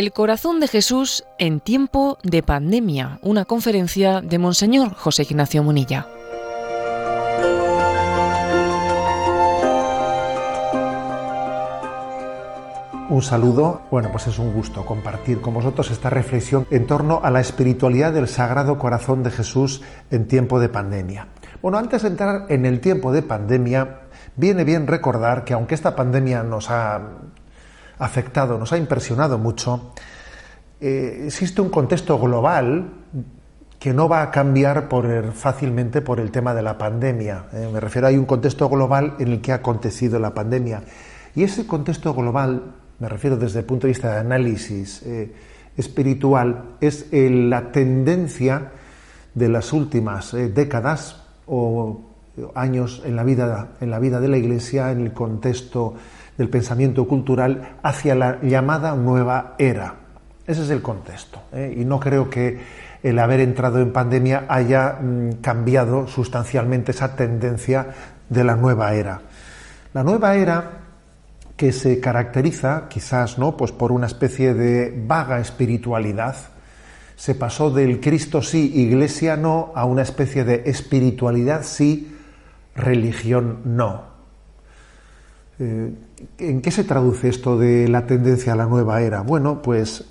El corazón de Jesús en tiempo de pandemia, una conferencia de Monseñor José Ignacio Munilla. Un saludo, bueno, pues es un gusto compartir con vosotros esta reflexión en torno a la espiritualidad del Sagrado Corazón de Jesús en tiempo de pandemia. Bueno, antes de entrar en el tiempo de pandemia, viene bien recordar que aunque esta pandemia nos ha afectado, nos ha impresionado mucho, eh, existe un contexto global que no va a cambiar fácilmente por el tema de la pandemia. Eh, me refiero, hay un contexto global en el que ha acontecido la pandemia. Y ese contexto global, me refiero desde el punto de vista de análisis eh, espiritual, es la tendencia de las últimas décadas o años en la, vida, en la vida de la Iglesia, en el contexto del pensamiento cultural hacia la llamada nueva era. Ese es el contexto. ¿eh? Y no creo que el haber entrado en pandemia haya mm, cambiado sustancialmente esa tendencia de la nueva era. La nueva era que se caracteriza quizás no pues por una especie de vaga espiritualidad se pasó del Cristo sí iglesia no a una especie de espiritualidad sí religión no eh, ¿En qué se traduce esto de la tendencia a la nueva era? Bueno, pues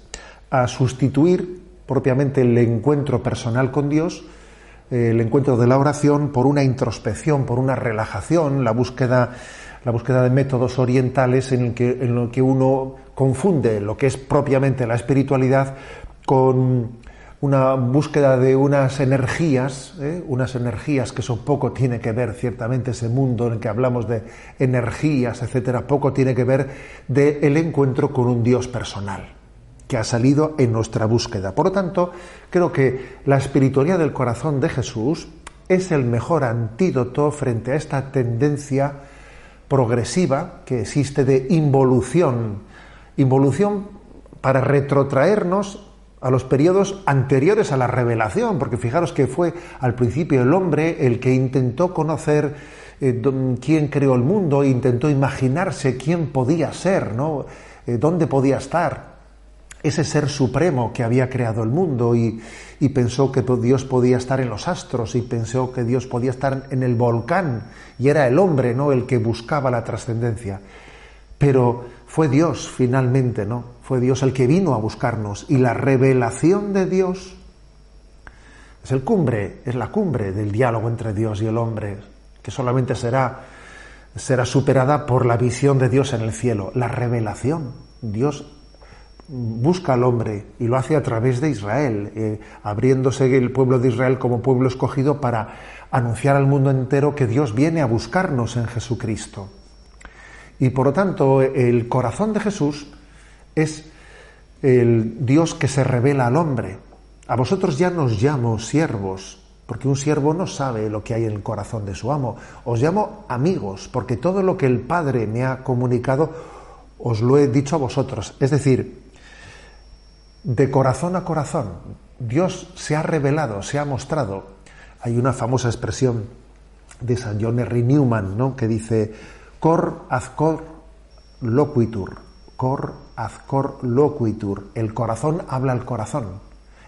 a sustituir propiamente el encuentro personal con Dios, el encuentro de la oración, por una introspección, por una relajación, la búsqueda, la búsqueda de métodos orientales en el que, que uno confunde lo que es propiamente la espiritualidad con una búsqueda de unas energías, ¿eh? unas energías que eso poco tiene que ver, ciertamente ese mundo en el que hablamos de energías, etcétera, poco tiene que ver del encuentro con un Dios personal que ha salido en nuestra búsqueda. Por lo tanto, creo que la espiritualidad del corazón de Jesús es el mejor antídoto frente a esta tendencia progresiva que existe de involución, involución para retrotraernos a los periodos anteriores a la revelación, porque fijaros que fue al principio el hombre el que intentó conocer eh, quién creó el mundo, intentó imaginarse quién podía ser, ¿no? Eh, dónde podía estar ese ser supremo que había creado el mundo y, y, pensó que Dios podía estar en los astros y pensó que Dios podía estar en el volcán y era el hombre, ¿no? El que buscaba la trascendencia. Pero fue Dios finalmente, ¿no? Fue Dios el que vino a buscarnos y la revelación de Dios es el cumbre, es la cumbre del diálogo entre Dios y el hombre, que solamente será será superada por la visión de Dios en el cielo, la revelación. Dios busca al hombre y lo hace a través de Israel, eh, abriéndose el pueblo de Israel como pueblo escogido para anunciar al mundo entero que Dios viene a buscarnos en Jesucristo. Y por lo tanto, el corazón de Jesús es el Dios que se revela al hombre. A vosotros ya nos llamo siervos, porque un siervo no sabe lo que hay en el corazón de su amo. Os llamo amigos, porque todo lo que el Padre me ha comunicado os lo he dicho a vosotros. Es decir, de corazón a corazón, Dios se ha revelado, se ha mostrado. Hay una famosa expresión de San John Henry Newman, ¿no? que dice, Cor azcor loquitur. Cor azcor loquitur. El corazón habla al corazón.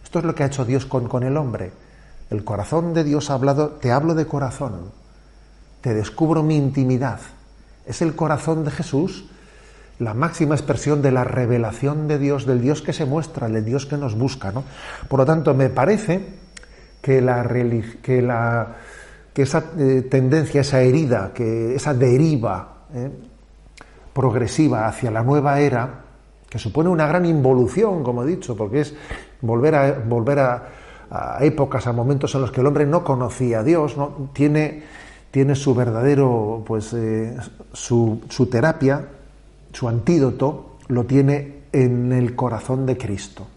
Esto es lo que ha hecho Dios con, con el hombre. El corazón de Dios ha hablado, te hablo de corazón. Te descubro mi intimidad. Es el corazón de Jesús la máxima expresión de la revelación de Dios, del Dios que se muestra, del Dios que nos busca. ¿no? Por lo tanto, me parece que la, que la que esa eh, tendencia, esa herida, que esa deriva eh, progresiva hacia la nueva era, que supone una gran involución, como he dicho, porque es volver a, volver a, épocas, a momentos en los que el hombre no conocía a Dios, ¿no? tiene, tiene su verdadero, pues, eh, su, su terapia, su antídoto, lo tiene en el corazón de Cristo,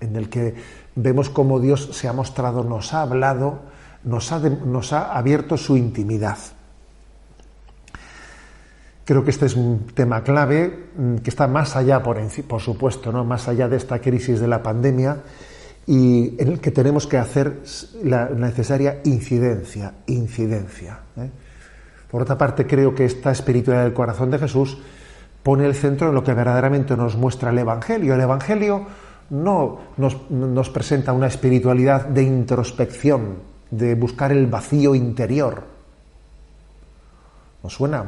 en el que vemos cómo Dios se ha mostrado, nos ha hablado, nos ha, abierto su intimidad. Creo que este es un tema clave mm, que está más allá, por, por supuesto, ¿no? más allá de esta crisis de la pandemia y en el que tenemos que hacer la necesaria incidencia, incidencia. ¿eh? Por otra parte, creo que esta espiritualidad del corazón de Jesús pone el centro en lo que verdaderamente nos muestra el Evangelio. El Evangelio no nos, presenta una espiritualidad de introspección, de buscar el vacío interior. ¿Nos suena?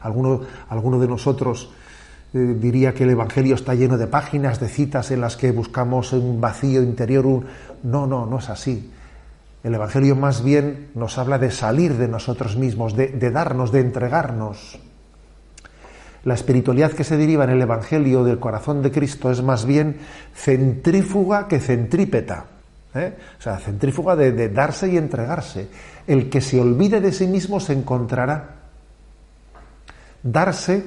Alguno, de nosotros eh, diría que el Evangelio está lleno de páginas, de citas en las que buscamos un vacío interior. No, no, no es así. El Evangelio más bien nos habla de salir de nosotros mismos, de, darnos, de entregarnos. La espiritualidad que se deriva en el Evangelio del corazón de Cristo es más bien centrífuga que centrípeta. ¿eh? O sea, centrífuga de, de darse y entregarse. El que se olvide de sí mismo se encontrará. Darse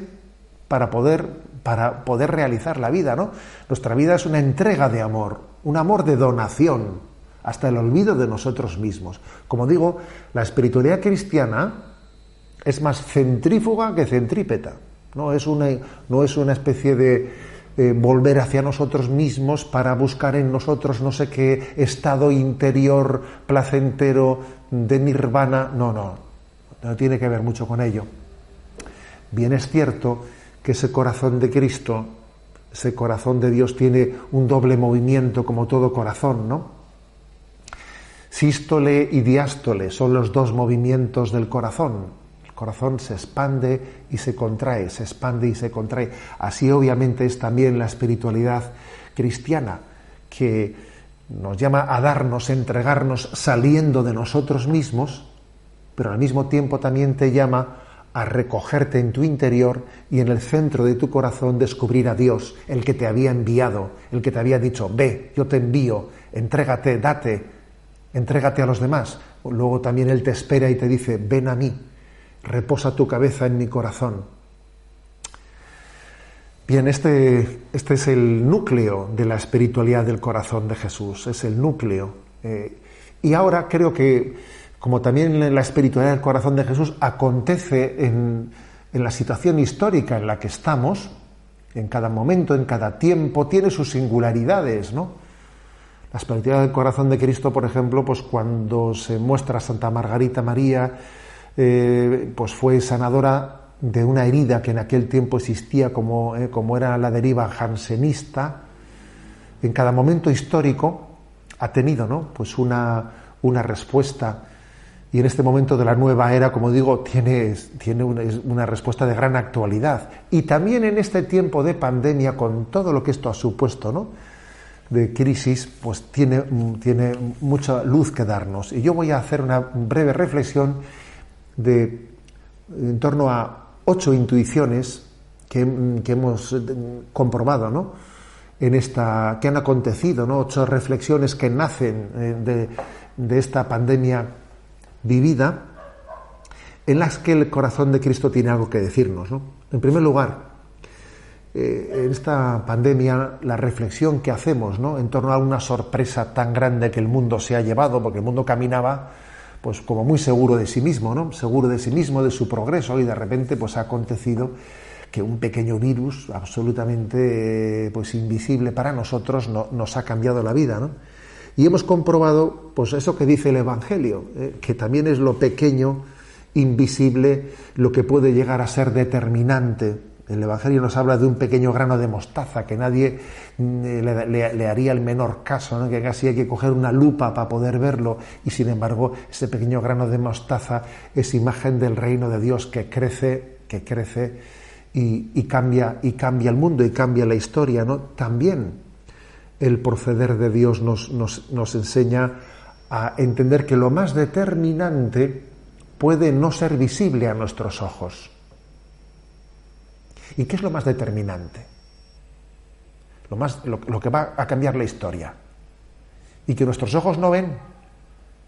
para poder, para poder realizar la vida, ¿no? Nuestra vida es una entrega de amor, un amor de donación hasta el olvido de nosotros mismos. Como digo, la espiritualidad cristiana es más centrífuga que centrípeta. No es una, no es una especie de eh, volver hacia nosotros mismos para buscar en nosotros no sé qué estado interior placentero de nirvana. No, no, no tiene que ver mucho con ello. Bien es cierto que ese corazón de Cristo, ese corazón de Dios tiene un doble movimiento como todo corazón, ¿no? Sístole y diástole son los dos movimientos del corazón. El corazón se expande y se contrae, se expande y se contrae. Así obviamente es también la espiritualidad cristiana, que nos llama a darnos, entregarnos saliendo de nosotros mismos, pero al mismo tiempo también te llama a recogerte en tu interior y en el centro de tu corazón descubrir a Dios, el que te había enviado, el que te había dicho, ve, yo te envío, entrégate, date, entrégate a los demás. Luego también Él te espera y te dice, ven a mí, reposa tu cabeza en mi corazón. Bien, este, este es el núcleo de la espiritualidad del corazón de Jesús, es el núcleo. Eh, y ahora creo que, como también la espiritualidad del corazón de Jesús acontece en, en la situación histórica en la que estamos, en cada momento, en cada tiempo, tiene sus singularidades, ¿no? La espiritualidad del corazón de Cristo, por ejemplo, pues cuando se muestra a Santa Margarita María, eh, pues fue sanadora de una herida que en aquel tiempo existía como, eh, como era la deriva jansenista, en cada momento histórico ha tenido ¿no? pues una, una respuesta y en este momento de la nueva era, como digo, tiene, tiene una, respuesta de gran actualidad. Y también en este tiempo de pandemia, con todo lo que esto ha supuesto, ¿no? de crisis, pues tiene, tiene mucha luz que darnos. Y yo voy a hacer una breve reflexión de, en torno a ocho intuiciones que, hemos comprobado, ¿no? En esta, que han acontecido, ¿no? Ocho reflexiones que nacen eh, de, de esta pandemia vivida, en las que el corazón de Cristo tiene algo que decirnos. ¿no? En primer lugar, eh, en esta pandemia la reflexión que hacemos ¿no? en torno a una sorpresa tan grande que el mundo se ha llevado, porque el mundo caminaba pues como muy seguro de sí mismo, ¿no? seguro de sí mismo, de su progreso, y de repente pues ha acontecido que un pequeño virus absolutamente pues invisible para nosotros no, nos ha cambiado la vida. ¿no? Y hemos comprobado pues eso que dice el Evangelio, ¿eh? que también es lo pequeño, invisible, lo que puede llegar a ser determinante el Evangelio nos habla de un pequeño grano de mostaza que nadie mm, le, haría el menor caso, que casi hay que coger una lupa para poder verlo y sin embargo ese pequeño grano de mostaza es imagen del reino de Dios que crece, que crece y, cambia, y cambia el mundo y cambia la historia. ¿no? También el proceder de Dios nos, nos enseña a entender que lo más determinante puede no ser visible a nuestros ojos ¿Y qué es lo más determinante? Lo, más, lo, que va a cambiar la historia. Y que nuestros ojos no ven,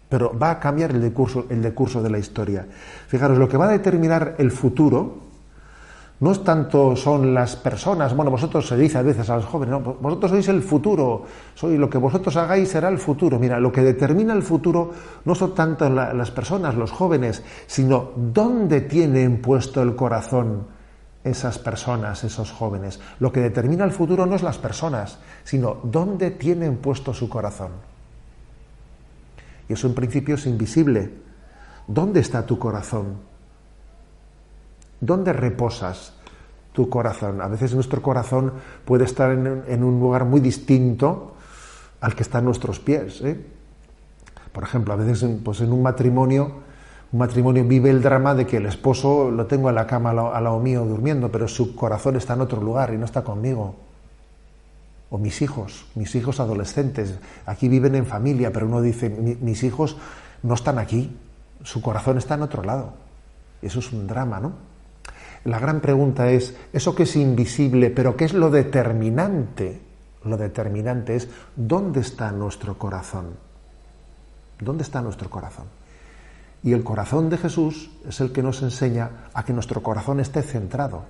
pero va a cambiar el decurso, el decurso de la historia. Fijaros, lo que va a determinar el futuro no es tanto son las personas, bueno, vosotros se dice a veces a los jóvenes, vosotros sois el futuro, soy lo que vosotros hagáis será el futuro. Mira, lo que determina el futuro no son tanto las personas, los jóvenes, sino dónde tienen puesto el corazón esas personas, esos jóvenes. Lo que determina el futuro no es las personas, sino dónde tienen puesto su corazón. Y eso en principio es invisible. ¿Dónde está tu corazón? ¿Dónde reposas tu corazón. A veces nuestro corazón puede estar en, un lugar muy distinto al que están nuestros pies. ¿eh? Por ejemplo, a veces pues en un matrimonio, un matrimonio vive el drama de que el esposo lo tengo en la cama al lado mío durmiendo, pero su corazón está en otro lugar y no está conmigo. O mis hijos, mis hijos adolescentes, aquí viven en familia, pero uno dice, mis hijos no están aquí, su corazón está en otro lado. Eso es un drama, ¿no? La gran pregunta es, eso que es invisible, pero ¿qué es lo determinante? Lo determinante es, ¿dónde está nuestro corazón? ¿Dónde está nuestro corazón? Y el corazón de Jesús es el que nos enseña a que nuestro corazón esté centrado,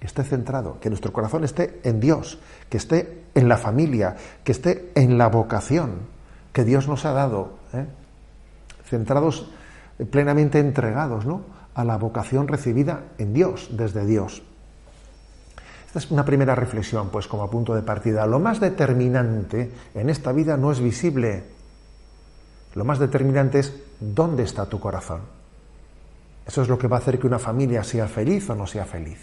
esté centrado, que nuestro corazón esté en Dios, que esté en la familia, que esté en la vocación que Dios nos ha dado, ¿eh? centrados, eh, plenamente entregados ¿no? A la vocación recibida en Dios, desde Dios. Esta es una primera reflexión, pues como punto de partida. Lo más determinante en esta vida no es visible. Lo más determinante es dónde está tu corazón. Eso es lo que va a hacer que una familia sea feliz o no sea feliz.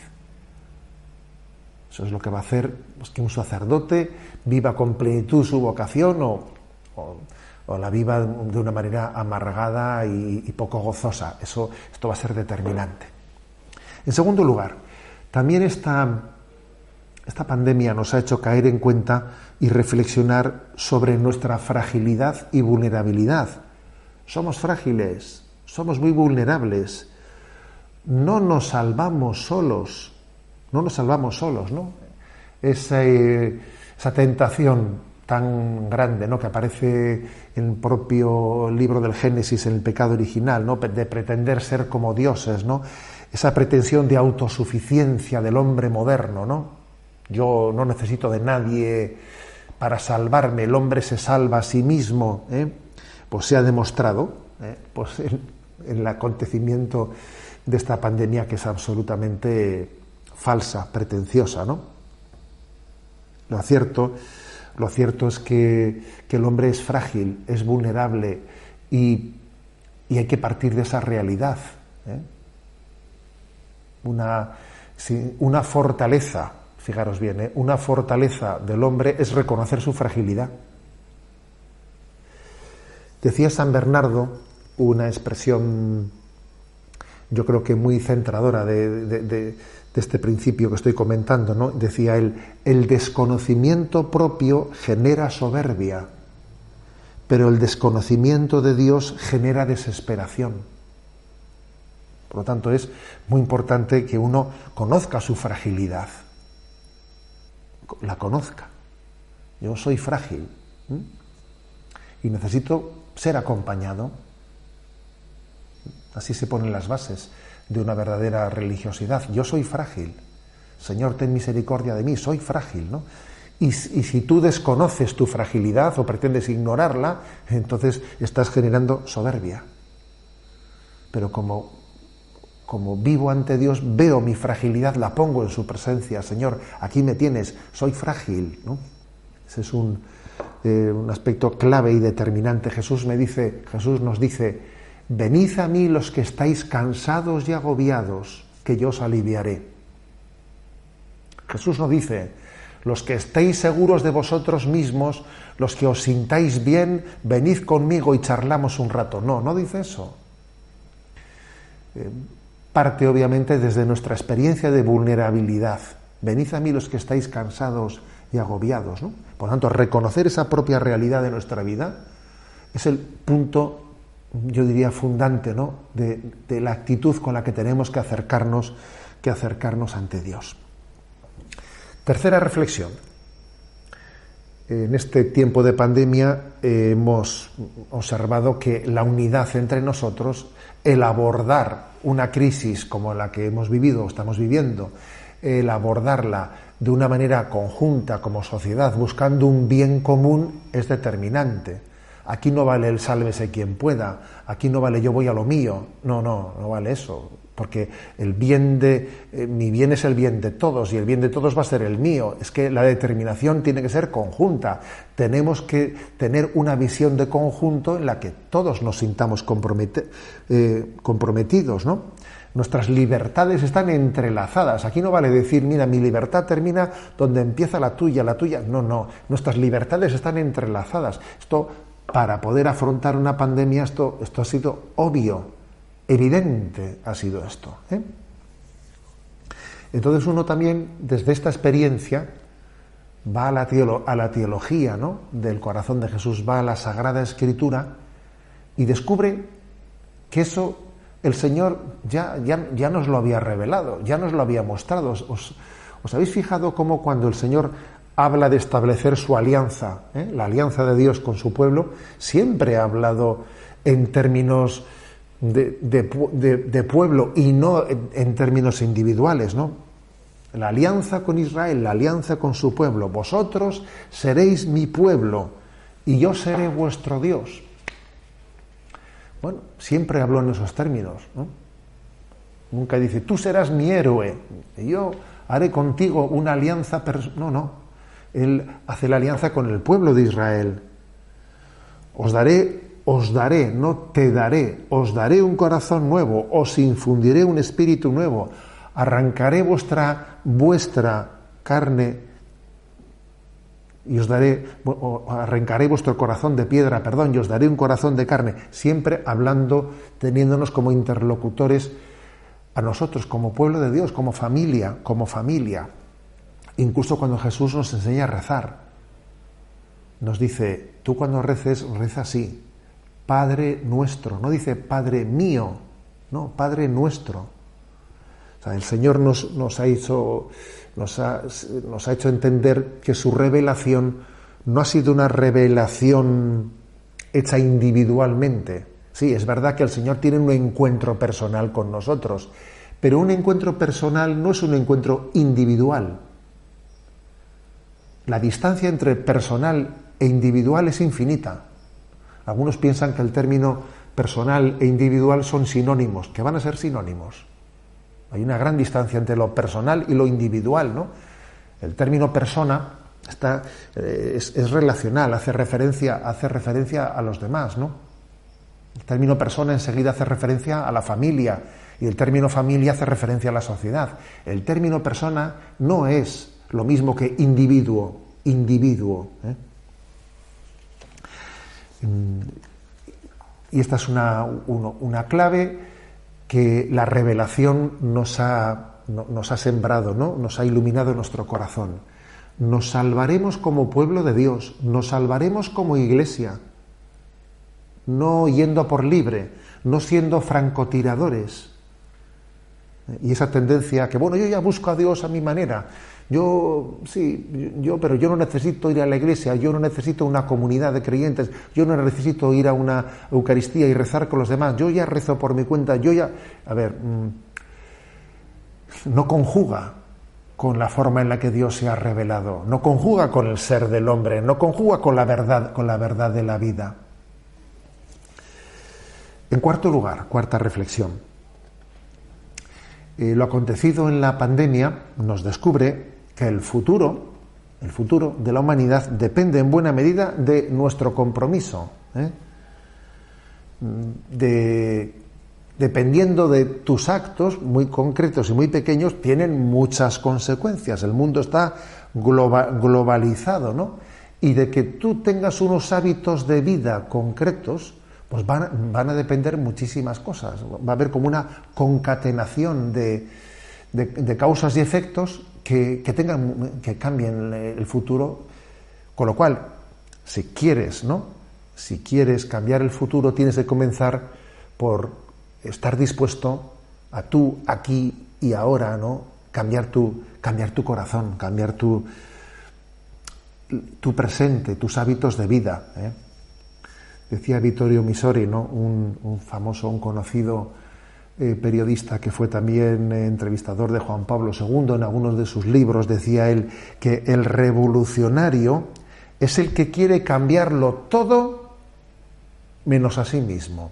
Eso es lo que va a hacer pues, que un sacerdote viva con plenitud su vocación o, la viva de una manera amargada y, poco gozosa. Eso, esto va a ser determinante. En segundo lugar, también esta, esta pandemia nos ha hecho caer en cuenta y reflexionar sobre nuestra fragilidad y vulnerabilidad. Somos frágiles, somos muy vulnerables. No nos salvamos solos no nos salvamos solos, ¿no? Esa tentación tan grande, ¿no? Que aparece en el propio libro del Génesis, en el pecado original, ¿no? De pretender ser como dioses, ¿no? Esa pretensión de autosuficiencia del hombre moderno, ¿no? Yo no necesito de nadie para salvarme, el hombre se salva a sí mismo, ¿eh? pues se ha demostrado, ¿eh? pues en el acontecimiento de esta pandemia que es absolutamente falsa, pretenciosa, ¿no? Lo cierto, lo cierto es que, el hombre es frágil, es vulnerable y, hay que partir de esa realidad. ¿eh? Una, una fortaleza, fijaros bien, ¿eh? una fortaleza del hombre es reconocer su fragilidad. Decía San Bernardo una expresión, yo creo que muy centradora de de este principio que estoy comentando, ¿no? Decía él, el desconocimiento propio genera soberbia, pero el desconocimiento de Dios genera desesperación. Por lo tanto, es muy importante que uno conozca su fragilidad, la conozca. Yo soy frágil y necesito ser acompañado. Así se ponen las bases de una verdadera religiosidad. Yo soy frágil. Señor, ten misericordia de mí, soy frágil, ¿no? Y, si tú desconoces tu fragilidad o pretendes ignorarla, entonces estás generando soberbia. Pero como, como vivo ante Dios, veo mi fragilidad, la pongo en su presencia. Señor, aquí me tienes, soy frágil. ¿no? Ese es un, eh, un aspecto clave y determinante. Jesús me dice, Jesús nos dice, Venid a mí los que estáis cansados y agobiados, que yo os aliviaré. Jesús no dice, los que estéis seguros de vosotros mismos, los que os sintáis bien, venid conmigo y charlamos un rato. No, no dice eso. Eh, parte obviamente desde nuestra experiencia de vulnerabilidad. Venid a mí los que estáis cansados y agobiados. ¿no? Por tanto, reconocer esa propia realidad de nuestra vida es el punto yo diría, fundante ¿no? de, la actitud con la que tenemos que acercarnos, que acercarnos ante Dios. Tercera reflexión. En este tiempo de pandemia hemos observado que la unidad entre nosotros, el abordar una crisis como la que hemos vivido o estamos viviendo, el abordarla de una manera conjunta como sociedad, buscando un bien común, es determinante. Aquí no vale el sálvese quien pueda, aquí no vale yo voy a lo mío. No, no, no vale eso. porque el bien de eh, mi bien es el bien de todos y el bien de todos va a ser el mío. Es que la determinación tiene que ser conjunta. Tenemos que tener una visión de conjunto en la que todos nos sintamos eh, comprometidos, ¿no? Nuestras libertades están entrelazadas. Aquí no vale decir, mira, mi libertad termina donde empieza la tuya, la tuya. No, no. Nuestras libertades están entrelazadas. Esto, para poder afrontar una pandemia, esto, esto ha sido obvio, evidente ha sido esto. ¿eh? Entonces uno también, desde esta experiencia, va a la, teología ¿no? del corazón de Jesús, va a la Sagrada Escritura y descubre que eso el Señor ya, ya, nos lo había revelado, ya nos lo había mostrado. ¿Os, habéis fijado cómo cuando el Señor habla de establecer su alianza, ¿eh? la alianza de Dios con su pueblo, siempre ha hablado en términos de, pueblo y no en, términos individuales, ¿no? La alianza con Israel, la alianza con su pueblo. Vosotros seréis mi pueblo y yo seré vuestro Dios. Bueno, siempre habló en esos términos. ¿no? Nunca dice, tú serás mi héroe, y yo haré contigo una alianza. No, no. Él hace la alianza con el pueblo de Israel. Os daré, os daré, no te daré, os daré un corazón nuevo, os infundiré un espíritu nuevo, arrancaré vuestra, vuestra carne y os daré, arrancaré vuestro corazón de piedra, perdón, y os daré un corazón de carne, siempre hablando, teniéndonos como interlocutores a nosotros, como pueblo de Dios, como familia, como familia. Incluso cuando Jesús nos enseña a rezar, nos dice, tú cuando reces, reza así, Padre nuestro, no dice Padre mío, no, Padre nuestro. El Señor nos, nos ha hecho nos ha, hecho entender que su revelación no ha sido una revelación hecha individualmente. Sí, es verdad que el Señor tiene un encuentro personal con nosotros, pero un encuentro personal no es un encuentro individual. La distancia entre personal e individual es infinita. Algunos piensan que el término personal e individual son sinónimos, que van a ser sinónimos. Hay una gran distancia entre lo personal y lo individual, ¿no? El término persona está, eh, es, relacional, hace referencia, hace referencia a los demás, ¿no? El término persona enseguida hace referencia a la familia y el término familia hace referencia a la sociedad. El término persona no es lo mismo que individuo, individuo. ¿eh? Mm, y esta es una, clave que la revelación nos ha, nos ha sembrado, ¿no? nos ha iluminado nuestro corazón. Nos salvaremos como pueblo de Dios, nos salvaremos como iglesia, no yendo por libre, no siendo francotiradores. Y esa tendencia que, bueno, yo ya busco a Dios a mi manera, yo, sí, yo, pero yo no necesito ir a la iglesia, yo no necesito una comunidad de creyentes, yo no necesito ir a una Eucaristía y rezar con los demás, yo ya rezo por mi cuenta, yo ya. A ver, mm, no conjuga con la forma en la que Dios se ha revelado, no conjuga con el ser del hombre, no conjuga con la verdad, con la verdad de la vida. En cuarto lugar, cuarta reflexión. Lo acontecido en la pandemia nos descubre que el futuro, el futuro de la humanidad depende en buena medida de nuestro compromiso. ¿eh? De, dependiendo de tus actos, muy concretos y muy pequeños, tienen muchas consecuencias. El mundo está globalizado, ¿no? Y de que tú tengas unos hábitos de vida concretos, pues van, a depender muchísimas cosas. Va a haber como una concatenación de, de causas y efectos que, tengan, que cambien el futuro. Con lo cual, si quieres, ¿no? Si quieres cambiar el futuro, tienes que comenzar por estar dispuesto a tú, aquí y ahora, ¿no? Cambiar tu, cambiar tu corazón, cambiar tu, tu presente, tus hábitos de vida. ¿eh? Decía Vittorio Misori, ¿no? un, famoso, un conocido eh, periodista que fue también eh, entrevistador de Juan Pablo II, en algunos de sus libros decía él que el revolucionario es el que quiere cambiarlo todo menos a sí mismo,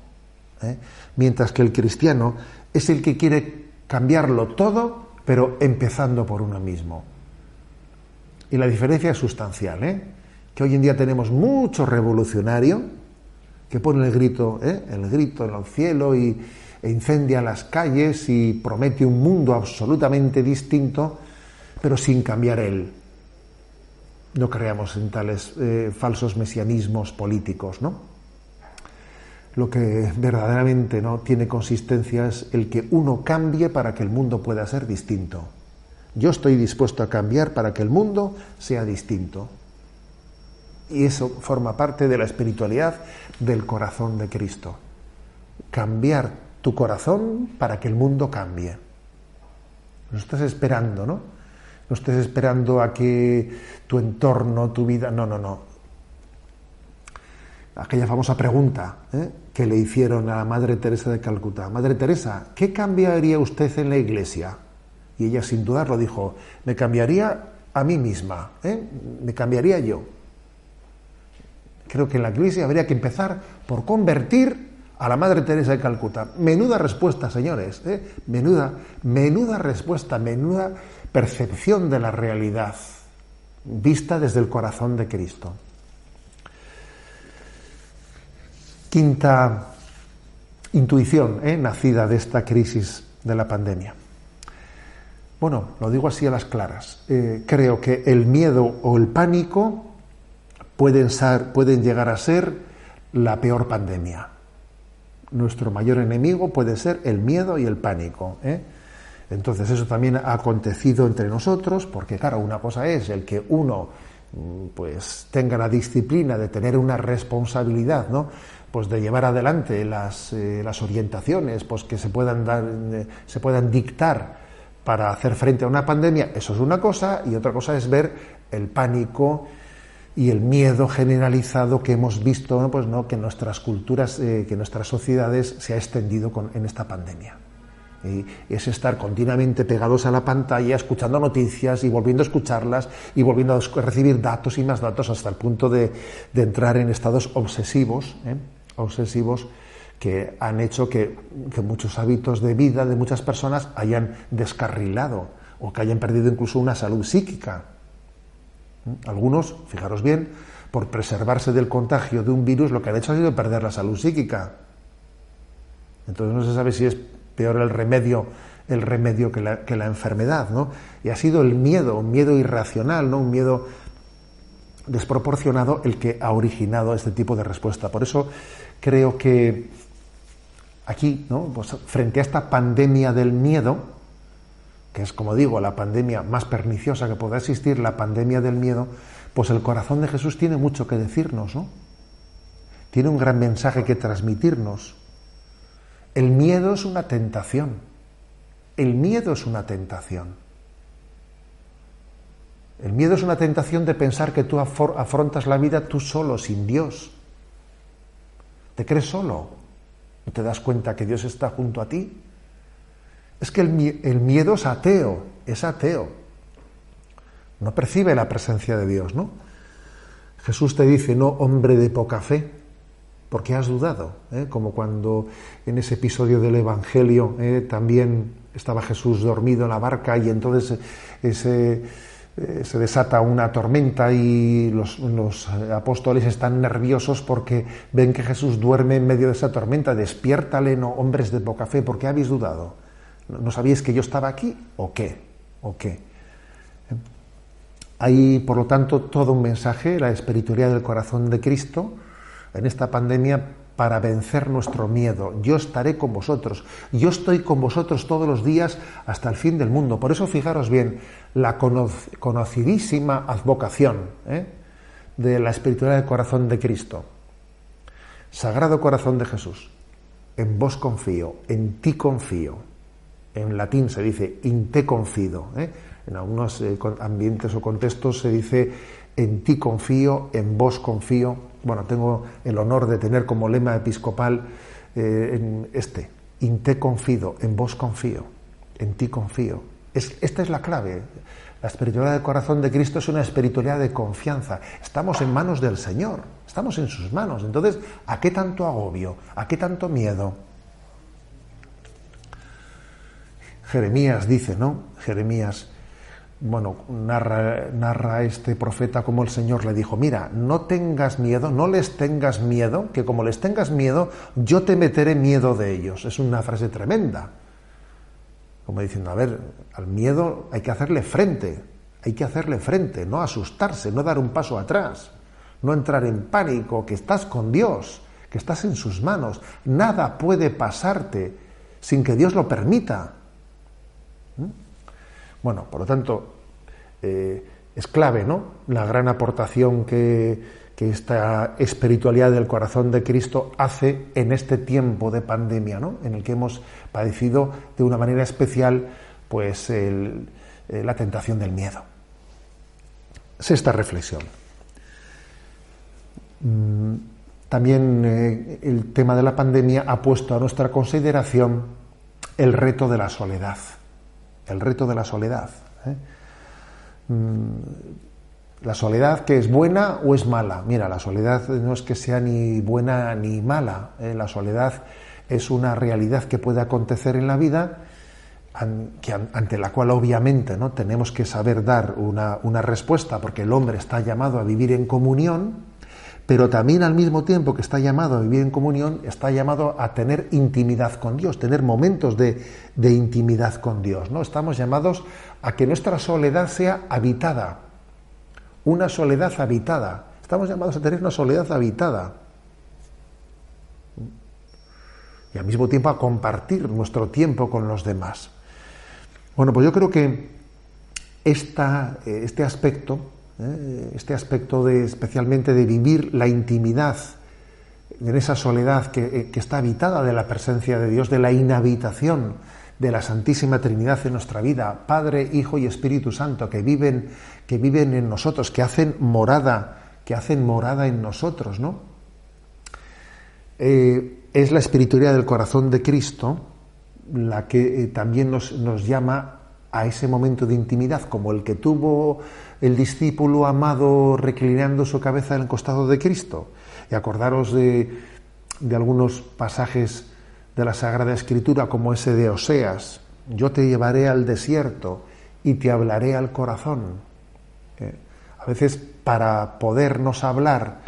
¿eh? mientras que el cristiano es el que quiere cambiarlo todo, pero empezando por uno mismo. Y la diferencia es sustancial, ¿eh? que hoy en día tenemos mucho revolucionario que pone el grito, ¿eh? el grito en el cielo y, e incendia las calles y promete un mundo absolutamente distinto, pero sin cambiar él. No creamos en tales eh, falsos mesianismos políticos, ¿no? Lo que verdaderamente no tiene consistencia es el que uno cambie para que el mundo pueda ser distinto. Yo estoy dispuesto a cambiar para que el mundo sea distinto. Y eso forma parte de la espiritualidad del corazón de Cristo. Cambiar tu corazón para que el mundo cambie. No estás esperando, ¿no? No estés esperando a que tu entorno, tu vida. No, no, no. Aquella famosa pregunta ¿eh? que le hicieron a la Madre Teresa de Calcuta. Madre Teresa, ¿qué cambiaría usted en la iglesia? Y ella sin dudarlo dijo, me cambiaría a mí misma, ¿eh? me cambiaría yo. Creo que en la iglesia habría que empezar por convertir a la Madre Teresa de Calcuta. Menuda respuesta, señores, ¿eh? menuda, menuda respuesta, menuda percepción de la realidad, vista desde el corazón de Cristo. Quinta intuición ¿eh? nacida de esta crisis de la pandemia. Bueno, lo digo así a las claras. Eh, creo que el miedo o el pánico pueden, ser, pueden llegar a ser la peor pandemia. Nuestro mayor enemigo puede ser el miedo y el pánico. ¿eh? Entonces eso también ha acontecido entre nosotros, porque claro, una cosa es el que uno mm, pues tenga la disciplina de tener una responsabilidad, ¿no? Pues de llevar adelante las, eh, las orientaciones pues que se puedan dar, eh, se puedan dictar para hacer frente a una pandemia, eso es una cosa, y otra cosa es ver el pánico y el miedo generalizado que hemos visto pues, ¿no? que nuestras culturas, eh, que nuestras sociedades se ha extendido con, en esta pandemia. Y es estar continuamente pegados a la pantalla, escuchando noticias y volviendo a escucharlas y volviendo a recibir datos y más datos hasta el punto de, entrar en estados obsesivos, ¿eh? obsesivos que han hecho que muchos hábitos de vida de muchas personas hayan descarrilado o que hayan perdido incluso una salud psíquica. Algunos, fijaros bien, por preservarse del contagio de un virus, lo que han hecho ha sido perder la salud psíquica. Entonces no se sabe si es peor el remedio, el remedio que la, que la enfermedad, ¿no? Y ha sido el miedo, un miedo irracional, ¿no? Un miedo desproporcionado el que ha originado este tipo de respuesta. Por eso creo que aquí, ¿no? Pues frente a esta pandemia del miedo, que es, como digo, la pandemia más perniciosa que pueda existir, la pandemia del miedo, pues el corazón de Jesús tiene mucho que decirnos, ¿no? Tiene un gran mensaje que transmitirnos. El miedo es una tentación. El miedo es una tentación. El miedo es una tentación de pensar que tú afrontas la vida tú solo, sin Dios. ¿Te crees solo? ¿No te das cuenta que Dios está junto a ti? Es que el, miedo es ateo, es ateo. No percibe la presencia de Dios, ¿no? Jesús te dice, no, hombre de poca fe, porque has dudado, ¿eh? como cuando en ese episodio del Evangelio ¿eh? también estaba Jesús dormido en la barca y entonces ese, eh, se desata una tormenta y los, los, apóstoles están nerviosos porque ven que Jesús duerme en medio de esa tormenta. Despiértale, no, hombres de poca fe, ¿por qué habéis dudado? ¿No sabíais que yo estaba aquí o qué? ¿O qué? Hay, por lo tanto, todo un mensaje, la espiritualidad del corazón de Cristo en esta pandemia para vencer nuestro miedo. Yo estaré con vosotros. Yo estoy con vosotros todos los días hasta el fin del mundo. Por eso fijaros bien, la conocidísima advocación ¿eh? de la espiritualidad del corazón de Cristo. Sagrado corazón de Jesús, en vos confío, en ti confío en latín se dice in te confido. ¿eh? En algunos eh, ambientes o contextos se dice en ti confío, en vos confío. Bueno, tengo el honor de tener como lema episcopal eh, en este, in te confido, en vos confío, en ti confío. Es, esta es la clave. La espiritualidad del corazón de Cristo es una espiritualidad de confianza. Estamos en manos del Señor, estamos en sus manos. Entonces, ¿a qué tanto agobio? ¿A qué tanto miedo? Jeremías dice, ¿no? Jeremías, bueno, narra, narra este profeta como el Señor le dijo, mira, no tengas miedo, no les tengas miedo, que como les tengas miedo, yo te meteré miedo de ellos. Es una frase tremenda. Como diciendo, a ver, al miedo hay que hacerle frente, hay que hacerle frente, no asustarse, no dar un paso atrás, no entrar en pánico, que estás con Dios, que estás en sus manos. Nada puede pasarte sin que Dios lo permita. Bueno, por lo tanto, eh, es clave, ¿no? La gran aportación que, esta espiritualidad del corazón de Cristo hace en este tiempo de pandemia, ¿no? En el que hemos padecido de una manera especial, pues, eh, la tentación del miedo. Sexta reflexión. Mm, también eh, el tema de la pandemia ha puesto a nuestra consideración el reto de la soledad. El reto de la soledad. Mm, la soledad que es buena o es mala. Mira, la soledad no es que sea ni buena ni mala. ¿eh? La soledad es una realidad que puede acontecer en la vida, ante la cual obviamente ¿no? tenemos que saber dar una, una respuesta, porque el hombre está llamado a vivir en comunión, pero también al mismo tiempo que está llamado a vivir en comunión, está llamado a tener intimidad con Dios, tener momentos de, intimidad con Dios. ¿no? Estamos llamados a que nuestra soledad sea habitada, una soledad habitada. Estamos llamados a tener una soledad habitada. Y al mismo tiempo a compartir nuestro tiempo con los demás. Bueno, pues yo creo que esta, eh, este aspecto ¿eh? este aspecto de, especialmente de vivir la intimidad en esa soledad eh, que, está habitada de la presencia de Dios, de la inhabitación de la Santísima Trinidad en nuestra vida, Padre, Hijo y Espíritu Santo, que viven, que viven en nosotros, que hacen morada, que hacen morada en nosotros, ¿no? Eh, es la espiritualidad del corazón de Cristo la que también nos, nos llama a ese momento de intimidad, como el que tuvo el discípulo amado reclinando su cabeza en el costado de Cristo. Y acordaros de, algunos pasajes de la Sagrada Escritura, como ese de Oseas, yo te llevaré al desierto y te hablaré al corazón. Eh, a veces para podernos hablar,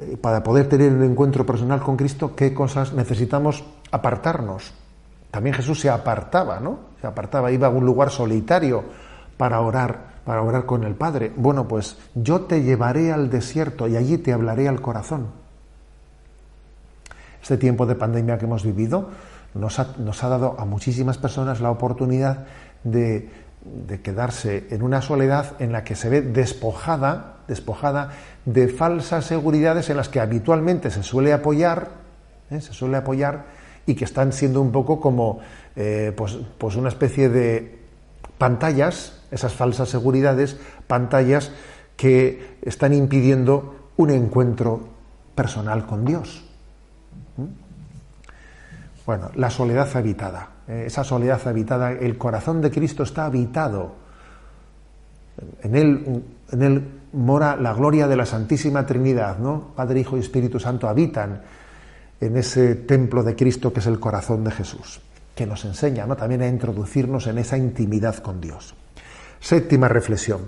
eh, para poder tener un encuentro personal con Cristo, ¿qué cosas necesitamos apartarnos? También Jesús se apartaba, ¿no? Se apartaba, iba a un lugar solitario para orar para orar con el Padre. Bueno, pues yo te llevaré al desierto y allí te hablaré al corazón. Este tiempo de pandemia que hemos vivido nos ha, dado a muchísimas personas la oportunidad de, quedarse en una soledad en la que se ve despojada, despojada de falsas seguridades en las que habitualmente se suele apoyar, ¿eh? se suele apoyar y que están siendo un poco como eh, pues, pues una especie de pantallas esas falsas seguridades, pantallas que están impidiendo un encuentro personal con Dios. ¿Mm? Bueno, la soledad habitada, eh, esa soledad habitada, el corazón de Cristo está habitado. En él, en él mora la gloria de la Santísima Trinidad, ¿no? Padre, Hijo y Espíritu Santo habitan en ese templo de Cristo que es el corazón de Jesús, que nos enseña ¿no? también a introducirnos en esa intimidad con Dios. Séptima reflexión.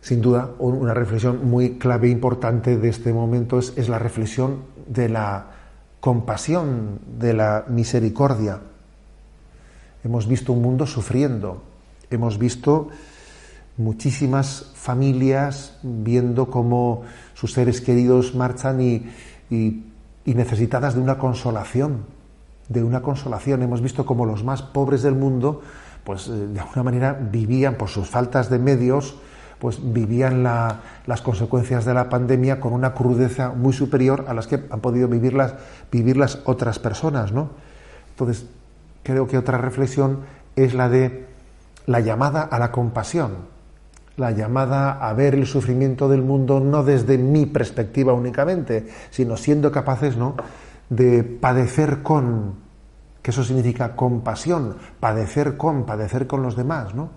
Sin duda, una reflexión muy clave e importante de este momento es, la reflexión de la compasión, de la misericordia. Hemos visto un mundo sufriendo, hemos visto muchísimas familias viendo cómo sus seres queridos marchan y, y necesitadas de una consolación, de una consolación. Hemos visto cómo los más pobres del mundo pues eh, de alguna manera vivían por sus faltas de medios, pues vivían las consecuencias de la pandemia con una crudeza muy superior a las que han podido vivirlas, vivirlas otras personas, ¿no? Entonces, creo que otra reflexión es la de la llamada a la compasión, la llamada a ver el sufrimiento del mundo no desde mi perspectiva únicamente, sino siendo capaces, ¿no?, de padecer con, que eso significa compasión, padecer con, padecer con los demás, ¿no?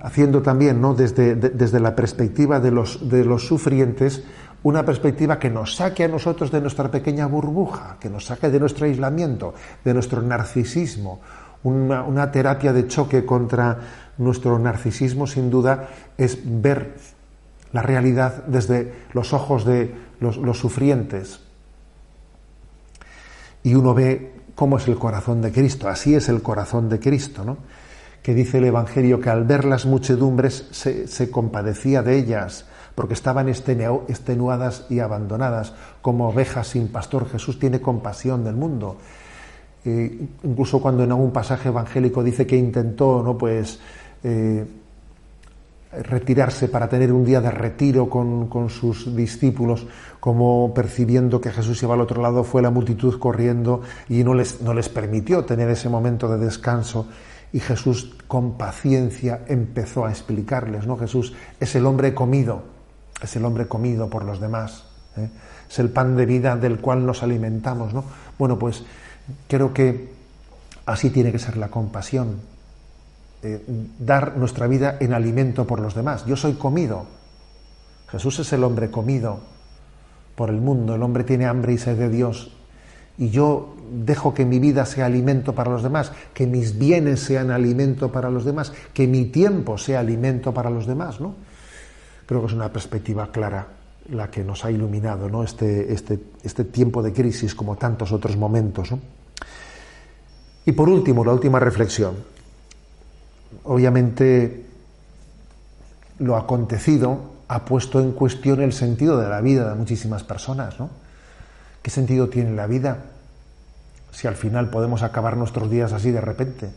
Haciendo también, ¿no? Desde, desde la perspectiva de los, de los sufrientes, una perspectiva que nos saque a nosotros de nuestra pequeña burbuja, que nos saque de nuestro aislamiento, de nuestro narcisismo. Una, terapia de choque contra nuestro narcisismo, sin duda, es ver la realidad desde los ojos de los, sufrientes. Y uno ve cómo es el corazón de Cristo, así es el corazón de Cristo, ¿no? que dice el Evangelio que al ver las muchedumbres se, compadecía de ellas, porque estaban extenuadas y abandonadas, como ovejas sin pastor. Jesús tiene compasión del mundo. Incluso cuando en algún pasaje evangélico dice que intentó, ¿no? Pues eh, retirarse para tener un día de retiro con, sus discípulos, como percibiendo que Jesús iba al otro lado, fue la multitud corriendo y no les, no les permitió tener ese momento de descanso. Y Jesús con paciencia empezó a explicarles, ¿no? Jesús es el hombre comido, es el hombre comido por los demás, ¿eh? es el pan de vida del cual nos alimentamos, ¿no? Bueno, pues creo que así tiene que ser la compasión, eh, dar nuestra vida en alimento por los demás. Yo soy comido. Jesús es el hombre comido por el mundo. El hombre tiene hambre y sed de Dios. Y yo dejo que mi vida sea alimento para los demás, que mis bienes sean alimento para los demás, que mi tiempo sea alimento para los demás, ¿no? Creo que es una perspectiva clara la que nos ha iluminado, ¿no? Este, este, este tiempo de crisis como tantos otros momentos. Y por último, la última reflexión obviamente lo acontecido ha puesto en cuestión el sentido de la vida de muchísimas personas, ¿no? ¿Qué sentido tiene la vida si al final podemos acabar nuestros días así de repente?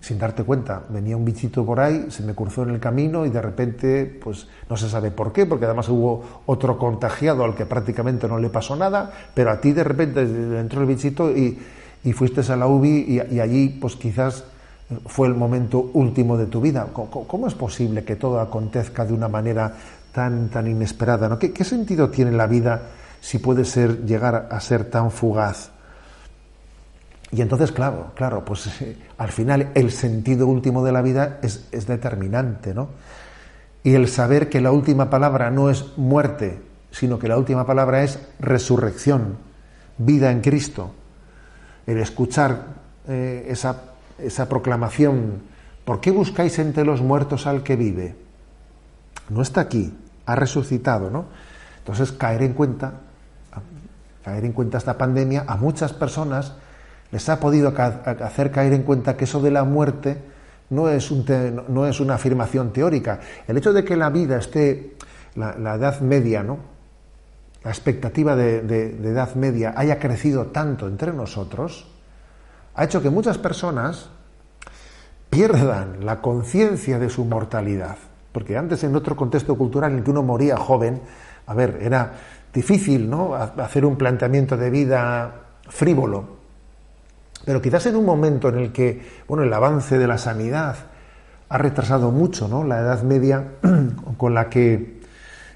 Sin darte cuenta, venía un bichito por ahí, se me cruzó en el camino y de repente, pues no se sabe por qué, porque además hubo otro contagiado al que prácticamente no le pasó nada, pero a ti de repente entró el bichito y, fuiste a la UBI y allí, pues quizás fue el momento último de tu vida. ¿Cómo, es posible que todo acontezca de una manera tan, tan inesperada? ¿Qué, sentido tiene la vida si puede ser, llegar a ser tan fugaz? Y entonces, claro, claro, pues eh, al final el sentido último de la vida es, es determinante, ¿no? Y el saber que la última palabra no es muerte, sino que la última palabra es resurrección, vida en Cristo. El escuchar eh, esa esa proclamación, ¿por qué buscáis entre los muertos al que vive? No está aquí, ha resucitado, ¿no? Entonces, caer en cuenta, caer en cuenta esta pandemia, a muchas personas les ha podido hacer caer en cuenta que eso de la muerte no es, un no es una afirmación teórica. El hecho de que la vida esté, la, edad media, ¿no? La expectativa de, edad media haya crecido tanto entre nosotros, ha hecho que muchas personas pierdan la conciencia de su mortalidad. Porque antes, en otro contexto cultural en el que uno moría joven, a ver, era difícil ¿no? hacer un planteamiento de vida frívolo. Pero quizás en un momento en el que bueno, el avance de la sanidad ha retrasado mucho ¿no? la edad media con la que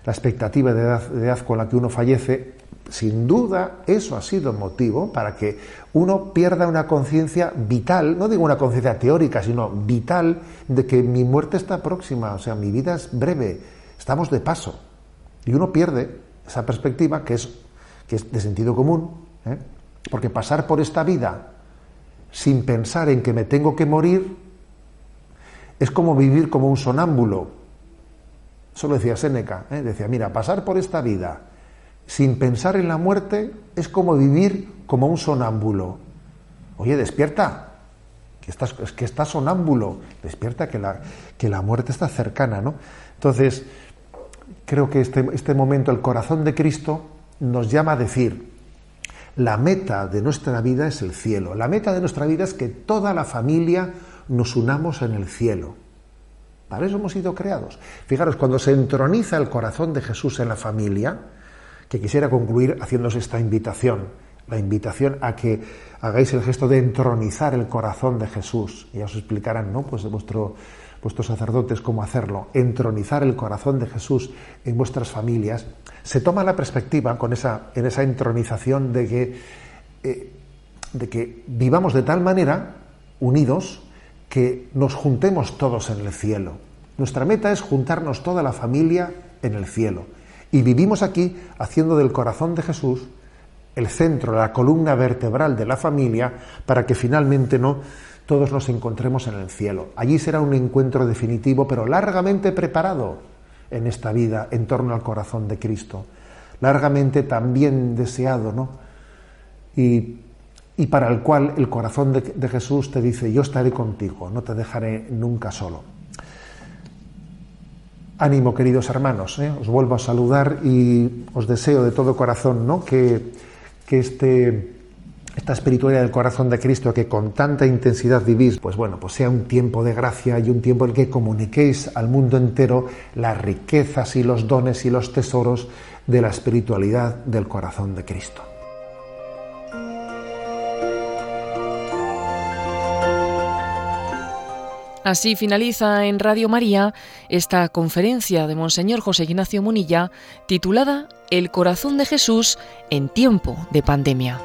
la expectativa de edad, con la que uno fallece, sin duda eso ha sido motivo para que uno pierda una conciencia vital, no digo una conciencia teórica, sino vital de que mi muerte está próxima, o sea, mi vida es breve, estamos de paso. Y uno pierde esa perspectiva que es, que es de sentido común, ¿eh? porque pasar por esta vida sin pensar en que me tengo que morir es como vivir como un sonámbulo. Eso lo decía Séneca, ¿eh? decía, mira, pasar por esta vida sin pensar en la muerte es como vivir como un sonámbulo. Oye, despierta, que que estás sonámbulo, despierta que la, que la muerte está cercana, ¿no? Entonces, creo que este, este momento, el corazón de Cristo, nos llama a decir, la meta de nuestra vida es el cielo, la meta de nuestra vida es que toda la familia nos unamos en el cielo. Para eso hemos sido creados. Fijaros, cuando se entroniza el corazón de Jesús en la familia, que quisiera concluir haciéndose esta invitación, la invitación a que hagáis el gesto de entronizar el corazón de Jesús. Ya os explicarán, ¿no? Pues de vuestro, vuestros sacerdotes cómo hacerlo. Entronizar el corazón de Jesús en vuestras familias. Se toma la perspectiva con esa, en esa entronización de que, eh, de que vivamos de tal manera, unidos, que nos juntemos todos en el cielo. Nuestra meta es juntarnos toda la familia en el cielo Y vivimos aquí haciendo del corazón de Jesús el centro, la columna vertebral de la familia, para que finalmente no todos nos encontremos en el cielo. Allí será un encuentro definitivo, pero largamente preparado en esta vida en torno al corazón de Cristo, largamente también deseado, ¿no? Y, para el cual el corazón de Jesús te dice, yo estaré contigo, no te dejaré nunca solo. Ánimo, queridos hermanos, ¿eh? os vuelvo a saludar y os deseo de todo corazón ¿no? que, que este, esta espiritualidad del corazón de Cristo que con tanta intensidad vivís, pues bueno, pues sea un tiempo de gracia y un tiempo en el que comuniquéis al mundo entero las riquezas y los dones y los tesoros de la espiritualidad del corazón de Cristo. Así finaliza en Radio María esta conferencia de Monseñor José Ignacio Munilla titulada El corazón de Jesús en tiempo de pandemia.